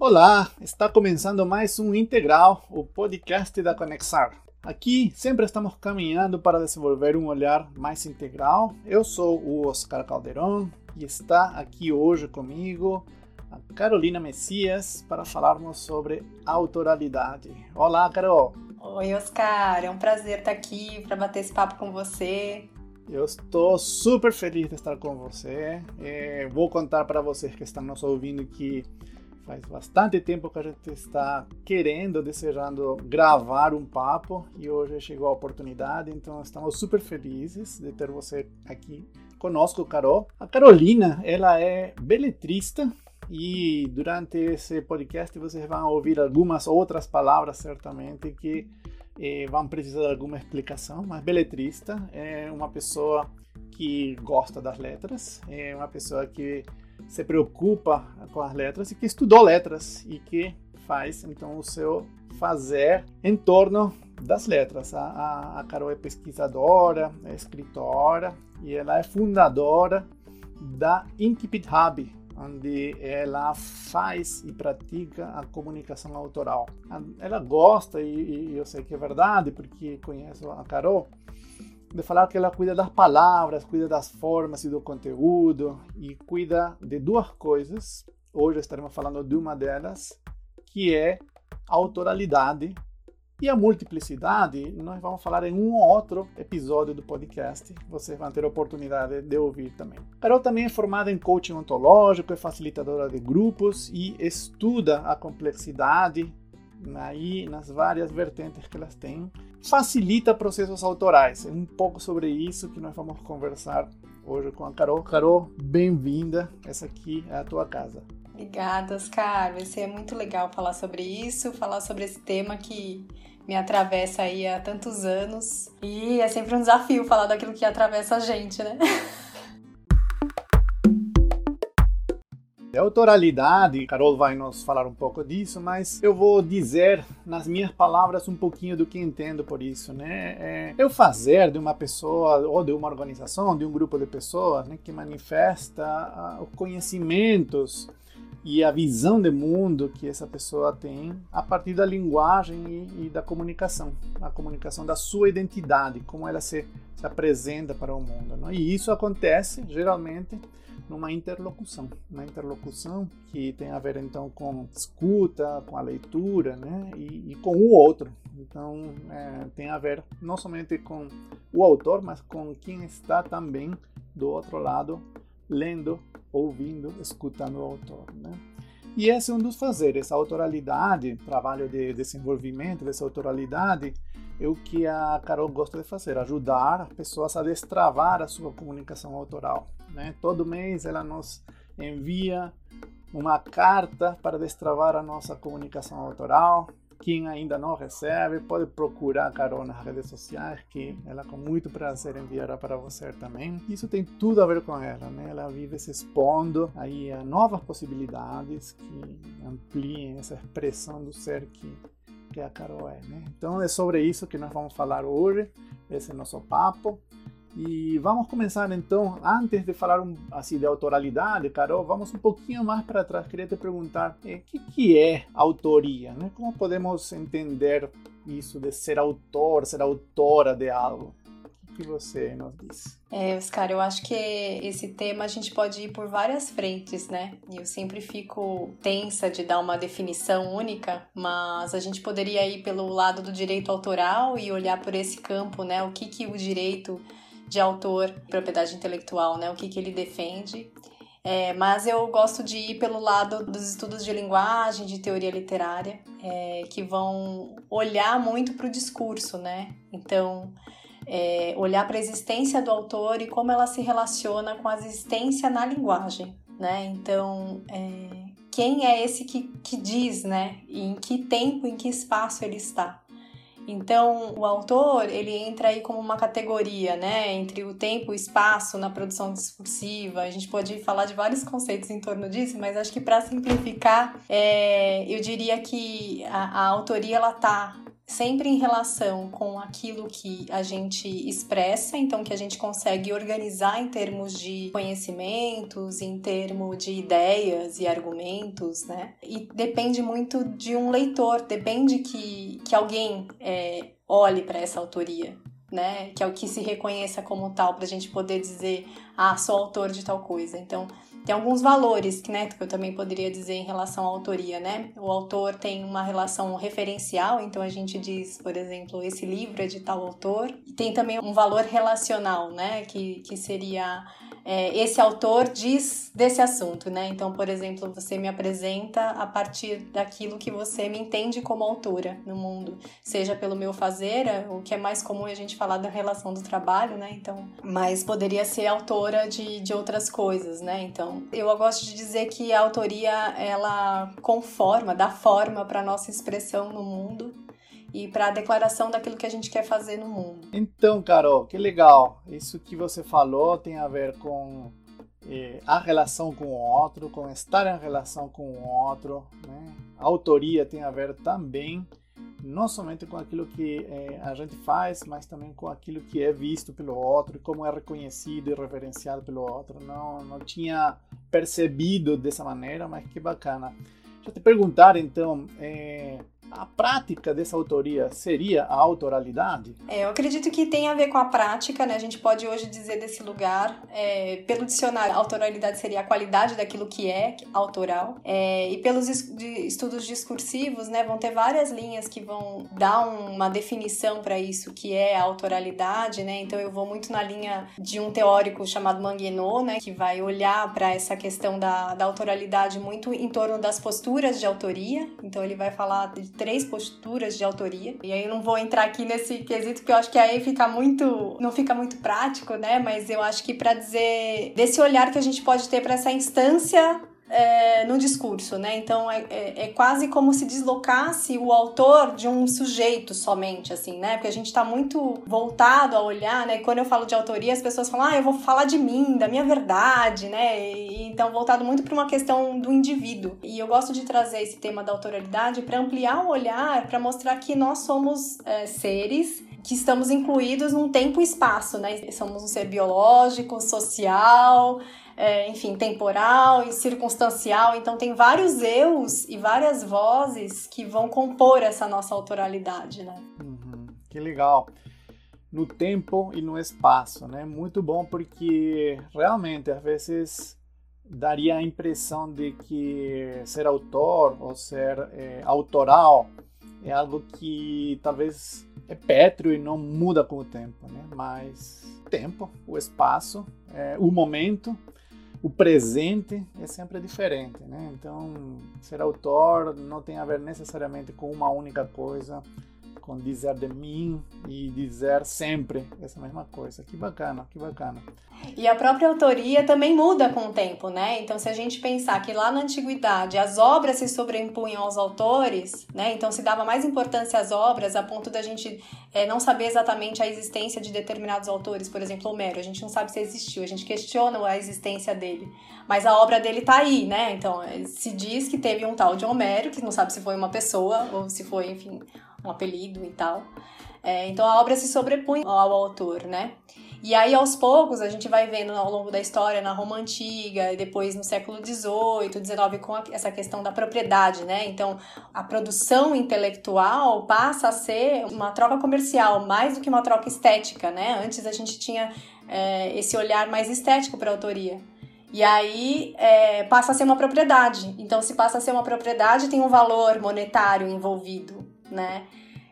Olá, está começando mais um Integral, o podcast da Conexar. Aqui sempre estamos caminhando para desenvolver um olhar mais integral. Eu sou o Oscar Calderon e está aqui hoje comigo a Carolina Messias para falarmos sobre autoralidade. Olá, Carol! Oi, Oscar, é um prazer estar aqui para bater esse papo com você. Eu estou super feliz de estar com você. É, vou contar para vocês que estão nos ouvindo que faz bastante tempo que a gente está querendo, desejando gravar um papo e hoje chegou a oportunidade, então estamos super felizes de ter você aqui conosco, Carol. A Carolina, ela é beletrista e durante esse podcast vocês vão ouvir algumas outras palavras, certamente, que eh, vão precisar de alguma explicação. Mas beletrista é uma pessoa que gosta das letras, é uma pessoa que se preocupa com as letras e que estudou letras e que faz então o seu fazer em torno das letras. A, a, a Carol é pesquisadora, é escritora e ela é fundadora da Incipit Hub, onde ela faz e pratica a comunicação autoral. Ela gosta, e, e eu sei que é verdade, porque conheço a Carol, de falar que ela cuida das palavras, cuida das formas e do conteúdo, e cuida de duas coisas. Hoje estaremos falando de uma delas, que é a autoralidade e a multiplicidade, nós vamos falar em um ou outro episódio do podcast. Vocês vão ter a oportunidade de ouvir também. Carol também é formada em coaching ontológico, é facilitadora de grupos e estuda a complexidade aí nas várias vertentes que elas têm. Facilita processos autorais. É um pouco sobre isso que nós vamos conversar hoje com a Carol. Carol, bem-vinda. Essa aqui é a tua casa. Obrigada, Oscar. Vai ser muito legal falar sobre isso, falar sobre esse tema que me atravessa aí há tantos anos. E é sempre um desafio falar daquilo que atravessa a gente, né? A autoralidade, Carol vai nos falar um pouco disso, mas eu vou dizer nas minhas palavras um pouquinho do que entendo por isso, né? É, eu fazer de uma pessoa ou de uma organização, de um grupo de pessoas, né, que manifesta uh, conhecimentos e a visão de mundo que essa pessoa tem a partir da linguagem e, e da comunicação, a comunicação da sua identidade, como ela se, se apresenta para o mundo. Não? E isso acontece geralmente numa interlocução, uma interlocução que tem a ver então com escuta, com a leitura, né, e, e com o outro. Então é, tem a ver não somente com o autor, mas com quem está também do outro lado lendo, ouvindo, escutando o autor. Né? E esse é um dos fazeres, a autoralidade, trabalho de desenvolvimento dessa autoralidade, é o que a Carol gosta de fazer, ajudar as pessoas a destravar a sua comunicação autoral. Né? Todo mês ela nos envia uma carta para destravar a nossa comunicação autoral, quem ainda não recebe, pode procurar a Carol nas redes sociais, que ela com muito prazer enviará para você também. Isso tem tudo a ver com ela, né? Ela vive se expondo aí a novas possibilidades que ampliem essa expressão do ser que que a Carol é, né? Então é sobre isso que nós vamos falar hoje, esse é nosso papo. E vamos começar então, antes de falar um, assim de autoralidade, Carol, vamos um pouquinho mais para trás. Queria te perguntar, o eh, que, que é autoria? Né? Como podemos entender isso de ser autor, ser autora de algo? O que você nos diz? É, Oscar, eu acho que esse tema a gente pode ir por várias frentes, né? Eu sempre fico tensa de dar uma definição única, mas a gente poderia ir pelo lado do direito autoral e olhar por esse campo, né? O que, que o direito de autor, propriedade intelectual, né? O que, que ele defende. É, mas eu gosto de ir pelo lado dos estudos de linguagem, de teoria literária, é, que vão olhar muito para o discurso, né? Então, é, olhar para a existência do autor e como ela se relaciona com a existência na linguagem, né? Então, é, quem é esse que, que diz, né? E em que tempo, em que espaço ele está? Então, o autor, ele entra aí como uma categoria, né, entre o tempo e o espaço na produção discursiva. A gente pode falar de vários conceitos em torno disso, mas acho que para simplificar, é, eu diria que a, a autoria ela tá sempre em relação com aquilo que a gente expressa, então que a gente consegue organizar em termos de conhecimentos, em termos de ideias e argumentos, né? E depende muito de um leitor, depende que, que alguém é, olhe para essa autoria, né? Que é o que se reconheça como tal, para a gente poder dizer, ah, sou autor de tal coisa. Então, tem alguns valores, né, que eu também poderia dizer em relação à autoria, né? O autor tem uma relação referencial, então a gente diz, por exemplo, esse livro é de tal autor. E tem também um valor relacional, né, que, que seria é, esse autor diz desse assunto, né? Então, por exemplo, você me apresenta a partir daquilo que você me entende como autora no mundo, seja pelo meu fazer, o que é mais comum a gente falar da relação do trabalho, né? Então, mas poderia ser autora de, de outras coisas, né? Então, eu gosto de dizer que a autoria ela conforma, dá forma para nossa expressão no mundo e para a declaração daquilo que a gente quer fazer no mundo. Então, Carol, que legal. Isso que você falou tem a ver com eh, a relação com o outro, com estar em relação com o outro. Né? A autoria tem a ver também não somente com aquilo que eh, a gente faz, mas também com aquilo que é visto pelo outro e como é reconhecido e reverenciado pelo outro. Não, não tinha percebido dessa maneira, mas que bacana. Deixa eu te perguntar então. Eh, a prática dessa autoria seria a autoralidade? É, eu acredito que tem a ver com a prática, né? A gente pode hoje dizer desse lugar, é, pelo dicionário, autoralidade seria a qualidade daquilo que é autoral. É, e pelos estudos discursivos, né, vão ter várias linhas que vão dar uma definição para isso que é a autoralidade, né? Então eu vou muito na linha de um teórico chamado Manguenot, né, que vai olhar para essa questão da, da autoralidade muito em torno das posturas de autoria. Então ele vai falar de três posturas de autoria. E aí eu não vou entrar aqui nesse quesito, porque eu acho que aí fica muito. não fica muito prático, né? Mas eu acho que para dizer desse olhar que a gente pode ter para essa instância é, no discurso, né? Então é, é, é, quase como se deslocasse o autor de um sujeito somente, assim, né? Porque a gente está muito voltado a olhar, né? Quando eu falo de autoria, as pessoas falam, ah, eu vou falar de mim, da minha verdade, né? E, então voltado muito para uma questão do indivíduo. E eu gosto de trazer esse tema da autoralidade para ampliar o olhar, para mostrar que nós somos é, seres que estamos incluídos num tempo e espaço, né? Somos um ser biológico, social, é, enfim, temporal e circunstancial. Então, tem vários eus e várias vozes que vão compor essa nossa autoralidade, né? Uhum, que legal. No tempo e no espaço, né? Muito bom porque realmente às vezes daria a impressão de que ser autor ou ser é, autoral é algo que talvez é pétreo e não muda com o tempo, né? Mas tempo, o espaço, é, o momento o presente é sempre diferente, né? Então, ser autor não tem a ver necessariamente com uma única coisa, com dizer de mim e dizer sempre essa mesma coisa. Que bacana, que bacana. E a própria autoria também muda com o tempo, né? Então, se a gente pensar que lá na antiguidade as obras se sobrepunham aos autores, né? Então se dava mais importância às obras a ponto da gente é, não saber exatamente a existência de determinados autores, por exemplo, Homero. A gente não sabe se existiu, a gente questiona a existência dele, mas a obra dele tá aí, né? Então se diz que teve um tal de Homero, que não sabe se foi uma pessoa ou se foi, enfim, um apelido e tal. É, então a obra se sobrepõe ao autor, né? E aí, aos poucos, a gente vai vendo ao longo da história, na Roma Antiga, e depois no século XVIII, XIX, com essa questão da propriedade, né? Então, a produção intelectual passa a ser uma troca comercial, mais do que uma troca estética, né? Antes a gente tinha é, esse olhar mais estético para a autoria. E aí é, passa a ser uma propriedade. Então, se passa a ser uma propriedade, tem um valor monetário envolvido, né?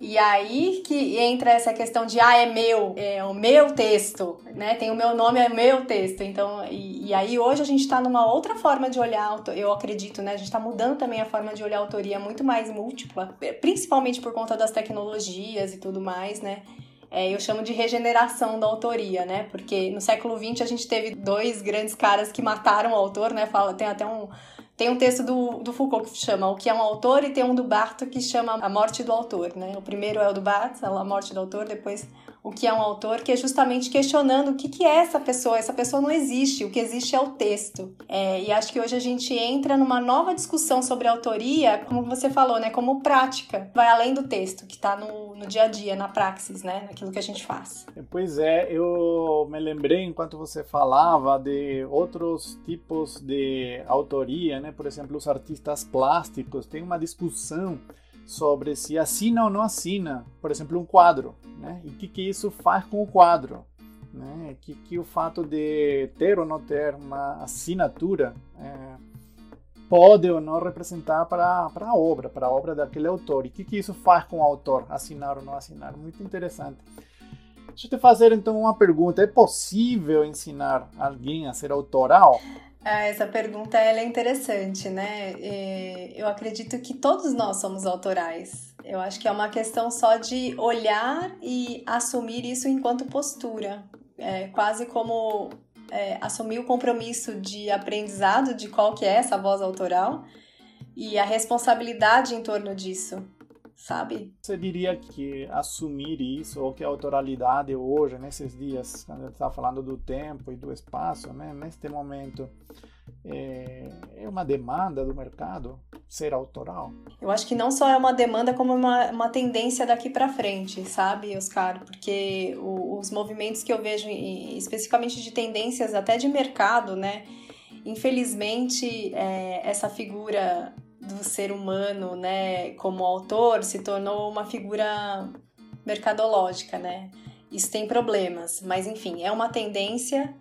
E aí que entra essa questão de ah, é meu, é o meu texto, né? Tem o meu nome, é meu texto. Então, e, e aí hoje a gente está numa outra forma de olhar, eu acredito, né? A gente está mudando também a forma de olhar a autoria muito mais múltipla, principalmente por conta das tecnologias e tudo mais, né? É, eu chamo de regeneração da autoria, né? Porque no século XX a gente teve dois grandes caras que mataram o autor, né? Fala, tem até um, tem um texto do, do Foucault que chama O que é um autor e tem um do Barthes que chama A Morte do Autor, né? O primeiro é o do Barthes, A Morte do Autor, depois o que é um autor, que é justamente questionando o que, que é essa pessoa. Essa pessoa não existe, o que existe é o texto. É, e acho que hoje a gente entra numa nova discussão sobre autoria, como você falou, né? Como prática. Vai além do texto, que está no, no dia a dia, na praxis, né? Naquilo que a gente faz. Pois é, eu me lembrei enquanto você falava de outros tipos de autoria, né? Por exemplo, os artistas plásticos. Tem uma discussão sobre se assina ou não assina, por exemplo, um quadro, né? E o que, que isso faz com o quadro, né? Que, que o fato de ter ou não ter uma assinatura é, pode ou não representar para, para a obra, para a obra daquele autor. E o que, que isso faz com o autor, assinar ou não assinar? Muito interessante. Deixa eu te fazer então uma pergunta: é possível ensinar alguém a ser autoral? Ah, essa pergunta ela é interessante, né? Eu acredito que todos nós somos autorais. Eu acho que é uma questão só de olhar e assumir isso enquanto postura. É quase como é, assumir o compromisso de aprendizado de qual que é essa voz autoral e a responsabilidade em torno disso sabe? Você diria que assumir isso, ou que a autoralidade hoje, nesses dias, quando a gente está falando do tempo e do espaço, né, neste momento, é, é, uma demanda do mercado ser autoral? Eu acho que não só é uma demanda, como uma, uma tendência daqui para frente, sabe, Oscar? Porque o, os movimentos que eu vejo, especificamente de tendências até de mercado, né? Infelizmente, é, essa figura do ser humano, né, como autor, se tornou uma figura mercadológica, né? Isso tem problemas, mas enfim, é uma tendência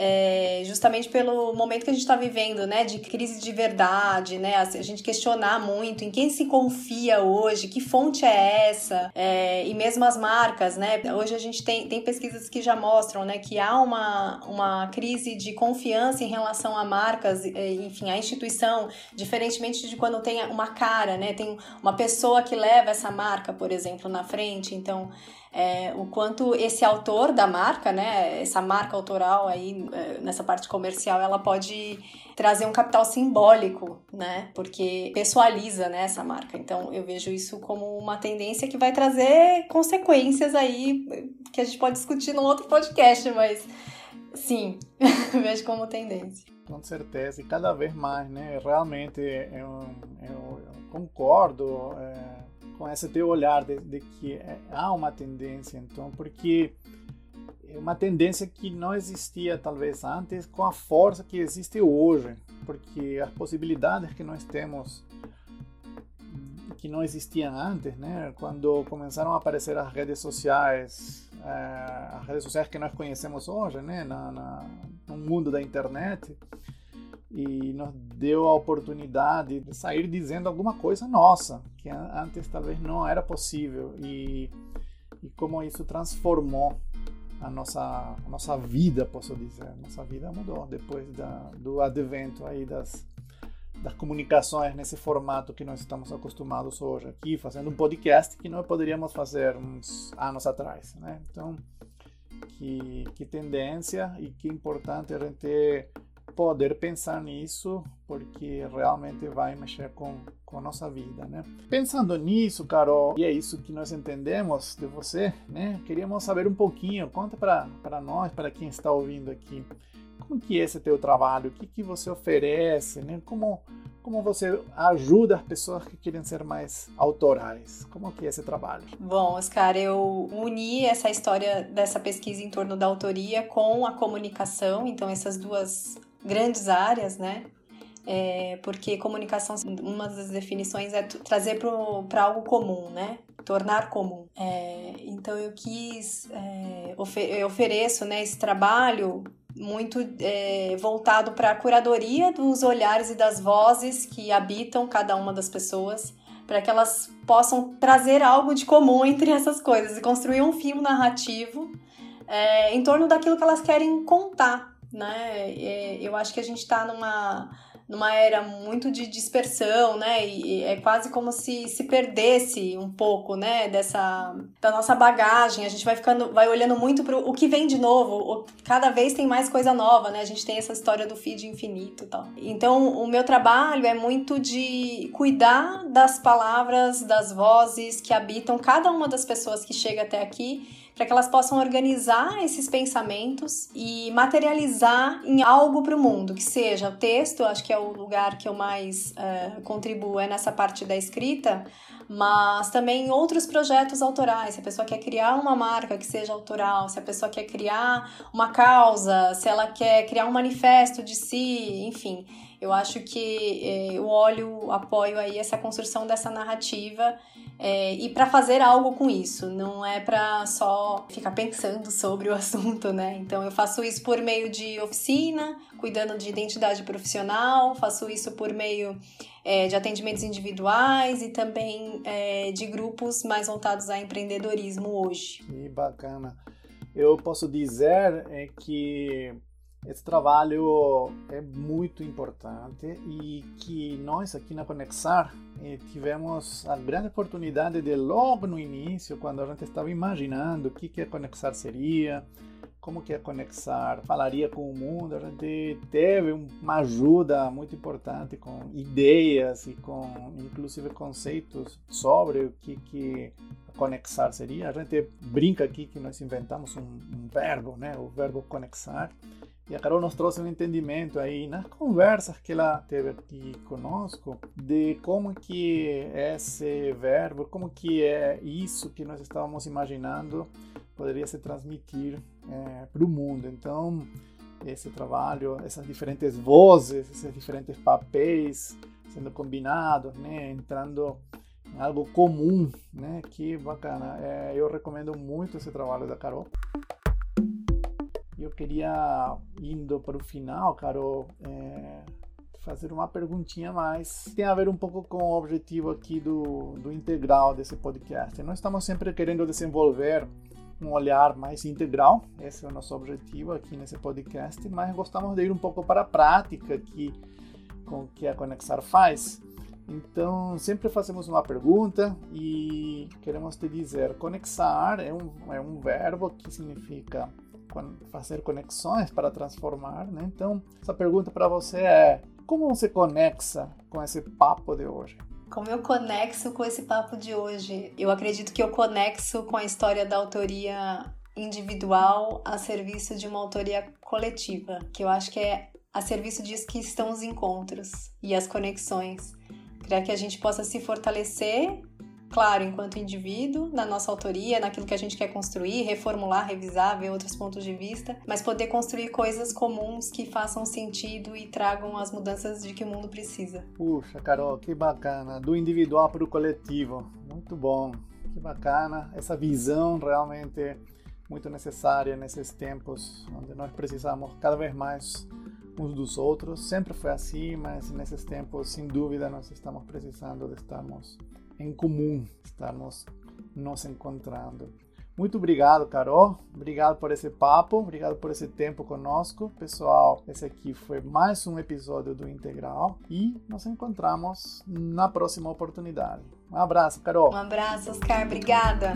é, justamente pelo momento que a gente está vivendo, né, de crise de verdade, né, a gente questionar muito em quem se confia hoje, que fonte é essa, é, e mesmo as marcas, né, hoje a gente tem, tem pesquisas que já mostram, né, que há uma, uma crise de confiança em relação a marcas, enfim, a instituição, diferentemente de quando tem uma cara, né, tem uma pessoa que leva essa marca, por exemplo, na frente, então é, o quanto esse autor da marca, né, essa marca autoral aí é, nessa parte comercial, ela pode trazer um capital simbólico, né, porque pessoaliza, né, essa marca. Então eu vejo isso como uma tendência que vai trazer consequências aí que a gente pode discutir num outro podcast, mas sim, vejo como tendência. Com certeza, e cada vez mais, né, realmente eu, eu, eu concordo. É com esse teu olhar de, de que é, há uma tendência, então, porque é uma tendência que não existia talvez antes com a força que existe hoje, porque as possibilidades que nós temos que não existiam antes, né? Quando começaram a aparecer as redes sociais, é, as redes sociais que nós conhecemos hoje, né? Na, na, no mundo da internet, e nos deu a oportunidade de sair dizendo alguma coisa nossa, que antes talvez não era possível, e, e como isso transformou a nossa, a nossa vida, posso dizer. Nossa vida mudou depois da, do advento aí das, das comunicações nesse formato que nós estamos acostumados hoje aqui, fazendo um podcast que não poderíamos fazer uns anos atrás, né? Então, que, que tendência e que importante a gente poder pensar nisso, porque realmente vai mexer com, com a nossa vida, né? Pensando nisso, Carol, e é isso que nós entendemos de você, né? Queríamos saber um pouquinho, conta para nós, para quem está ouvindo aqui, como que é esse teu trabalho, o que, que você oferece, né? Como, como você ajuda as pessoas que querem ser mais autorais? Como que é esse trabalho? Bom, Oscar, eu uni essa história dessa pesquisa em torno da autoria com a comunicação, então essas duas grandes áreas, né? É, porque comunicação, uma das definições é trazer para algo comum, né? Tornar comum. É, então eu quis, é, eu ofereço né, esse trabalho muito é, voltado para a curadoria dos olhares e das vozes que habitam cada uma das pessoas, para que elas possam trazer algo de comum entre essas coisas e construir um fio narrativo é, em torno daquilo que elas querem contar né? É, eu acho que a gente está numa, numa era muito de dispersão, né? E é quase como se se perdesse um pouco, né? Dessa da nossa bagagem. A gente vai ficando, vai olhando muito para o que vem de novo. Cada vez tem mais coisa nova, né? A gente tem essa história do feed infinito, tal. Então, o meu trabalho é muito de cuidar das palavras, das vozes que habitam cada uma das pessoas que chega até aqui para que elas possam organizar esses pensamentos e materializar em algo para o mundo, que seja o texto, acho que é o lugar que eu mais uh, contribuo é nessa parte da escrita, mas também outros projetos autorais. Se a pessoa quer criar uma marca que seja autoral, se a pessoa quer criar uma causa, se ela quer criar um manifesto de si, enfim. Eu acho que eh, eu olho, apoio aí essa construção dessa narrativa é, e para fazer algo com isso, não é para só ficar pensando sobre o assunto, né? Então eu faço isso por meio de oficina, cuidando de identidade profissional, faço isso por meio é, de atendimentos individuais e também é, de grupos mais voltados a empreendedorismo hoje. Que bacana. Eu posso dizer é que esse trabalho é muito importante e que nós aqui na Conexar eh, tivemos a grande oportunidade de logo no início, quando a gente estava imaginando o que que a Conexar seria, como que a Conexar falaria com o mundo, a gente teve uma ajuda muito importante com ideias e com inclusive conceitos sobre o que que a Conexar seria. A gente brinca aqui que nós inventamos um, um verbo, né, o verbo conexar e a Carol nos trouxe um entendimento aí nas conversas que ela teve aqui conosco de como que esse verbo, como que é isso que nós estávamos imaginando poderia se transmitir é, para o mundo. Então, esse trabalho, essas diferentes vozes, esses diferentes papéis sendo combinados, né, entrando em algo comum, né, que bacana. É, eu recomendo muito esse trabalho da Carol eu queria, indo para o final, Carol, é, fazer uma perguntinha mais. Tem a ver um pouco com o objetivo aqui do, do integral desse podcast. Nós estamos sempre querendo desenvolver um olhar mais integral, esse é o nosso objetivo aqui nesse podcast, mas gostamos de ir um pouco para a prática aqui com que a Conexar faz. Então, sempre fazemos uma pergunta e queremos te dizer: conexar é um, é um verbo que significa fazer conexões para transformar, né? Então, essa pergunta para você é: como você conexa com esse papo de hoje? Como eu conexo com esse papo de hoje? Eu acredito que eu conexo com a história da autoria individual a serviço de uma autoria coletiva, que eu acho que é a serviço disso que estão os encontros e as conexões, para que a gente possa se fortalecer claro, enquanto indivíduo, na nossa autoria, naquilo que a gente quer construir, reformular, revisar, ver outros pontos de vista, mas poder construir coisas comuns que façam sentido e tragam as mudanças de que o mundo precisa. Puxa, Carol, que bacana. Do individual para o coletivo. Muito bom. Que bacana. Essa visão realmente muito necessária nesses tempos onde nós precisamos cada vez mais uns dos outros. Sempre foi assim, mas nesses tempos, sem dúvida, nós estamos precisando de estarmos em comum estarmos nos encontrando. Muito obrigado, Carol. Obrigado por esse papo, obrigado por esse tempo conosco. Pessoal, esse aqui foi mais um episódio do Integral e nos encontramos na próxima oportunidade. Um abraço, Carol. Um abraço, Oscar. Obrigada.